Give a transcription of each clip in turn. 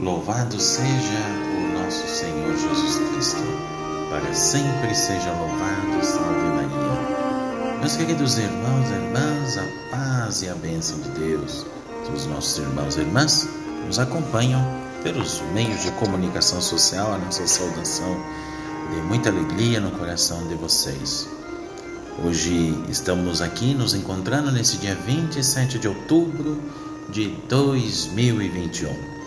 Louvado seja o nosso Senhor Jesus Cristo, para sempre seja louvado, salve Maria. Meus queridos irmãos e irmãs, a paz e a bênção de Deus, os nossos irmãos e irmãs nos acompanham pelos meios de comunicação social, a nossa saudação de muita alegria no coração de vocês. Hoje estamos aqui nos encontrando nesse dia 27 de outubro de 2021.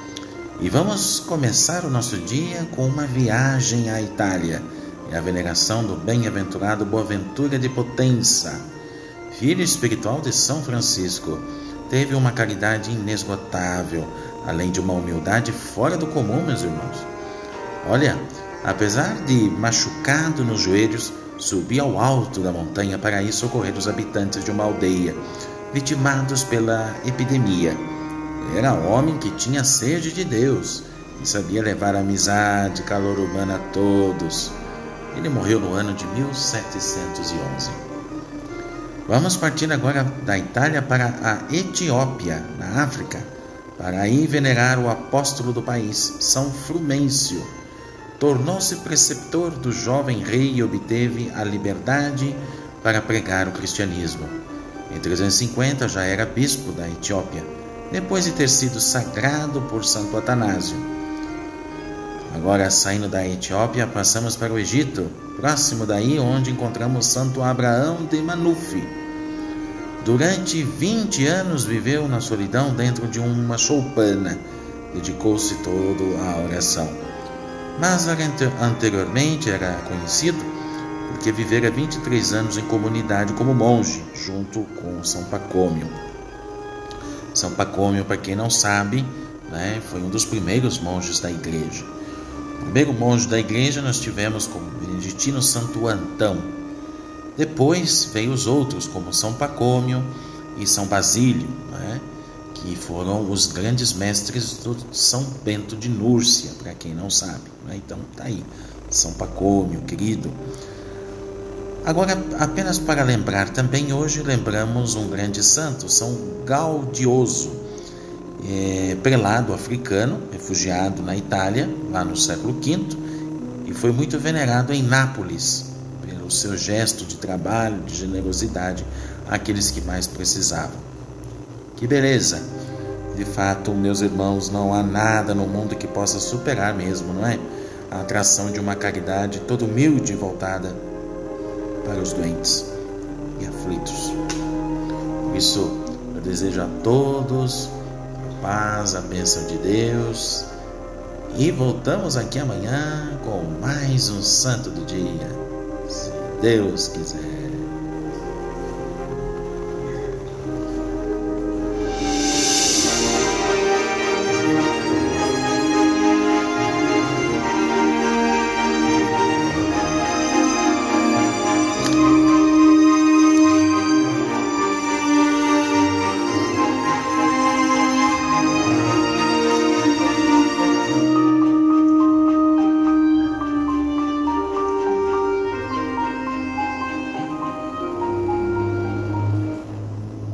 E vamos começar o nosso dia com uma viagem à Itália e a veneração do bem-aventurado Boaventura de Potenza, filho espiritual de São Francisco. Teve uma caridade inesgotável, além de uma humildade fora do comum, meus irmãos. Olha, apesar de machucado nos joelhos, subi ao alto da montanha para ir socorrer os habitantes de uma aldeia, vitimados pela epidemia era homem que tinha sede de Deus e sabia levar amizade calor humano a todos. Ele morreu no ano de 1711. Vamos partir agora da Itália para a Etiópia, na África, para aí venerar o apóstolo do país, São Frumêncio. Tornou-se preceptor do jovem rei e obteve a liberdade para pregar o cristianismo. Em 350 já era bispo da Etiópia depois de ter sido sagrado por Santo Atanásio. Agora, saindo da Etiópia, passamos para o Egito, próximo daí onde encontramos Santo Abraão de Manufi. Durante 20 anos viveu na solidão dentro de uma choupana, dedicou-se todo à oração. Mas anteriormente era conhecido porque vivera 23 anos em comunidade como monge, junto com São Pacômio. São Pacômio, para quem não sabe, né, foi um dos primeiros monges da igreja. O primeiro monge da igreja nós tivemos como Beneditino Santo Antão. Depois veio os outros, como São Pacômio e São Basílio, né, que foram os grandes mestres do São Bento de Núrcia, para quem não sabe. Né? Então tá aí, São Pacômio, querido. Agora, apenas para lembrar, também hoje lembramos um grande santo, São Gaudioso, é, prelado africano, refugiado na Itália, lá no século V, e foi muito venerado em Nápoles, pelo seu gesto de trabalho, de generosidade àqueles que mais precisavam. Que beleza! De fato, meus irmãos, não há nada no mundo que possa superar mesmo, não é? A atração de uma caridade toda humilde e voltada para os doentes e aflitos. Por isso, eu desejo a todos a paz, a bênção de Deus. E voltamos aqui amanhã com mais um Santo do Dia, se Deus quiser.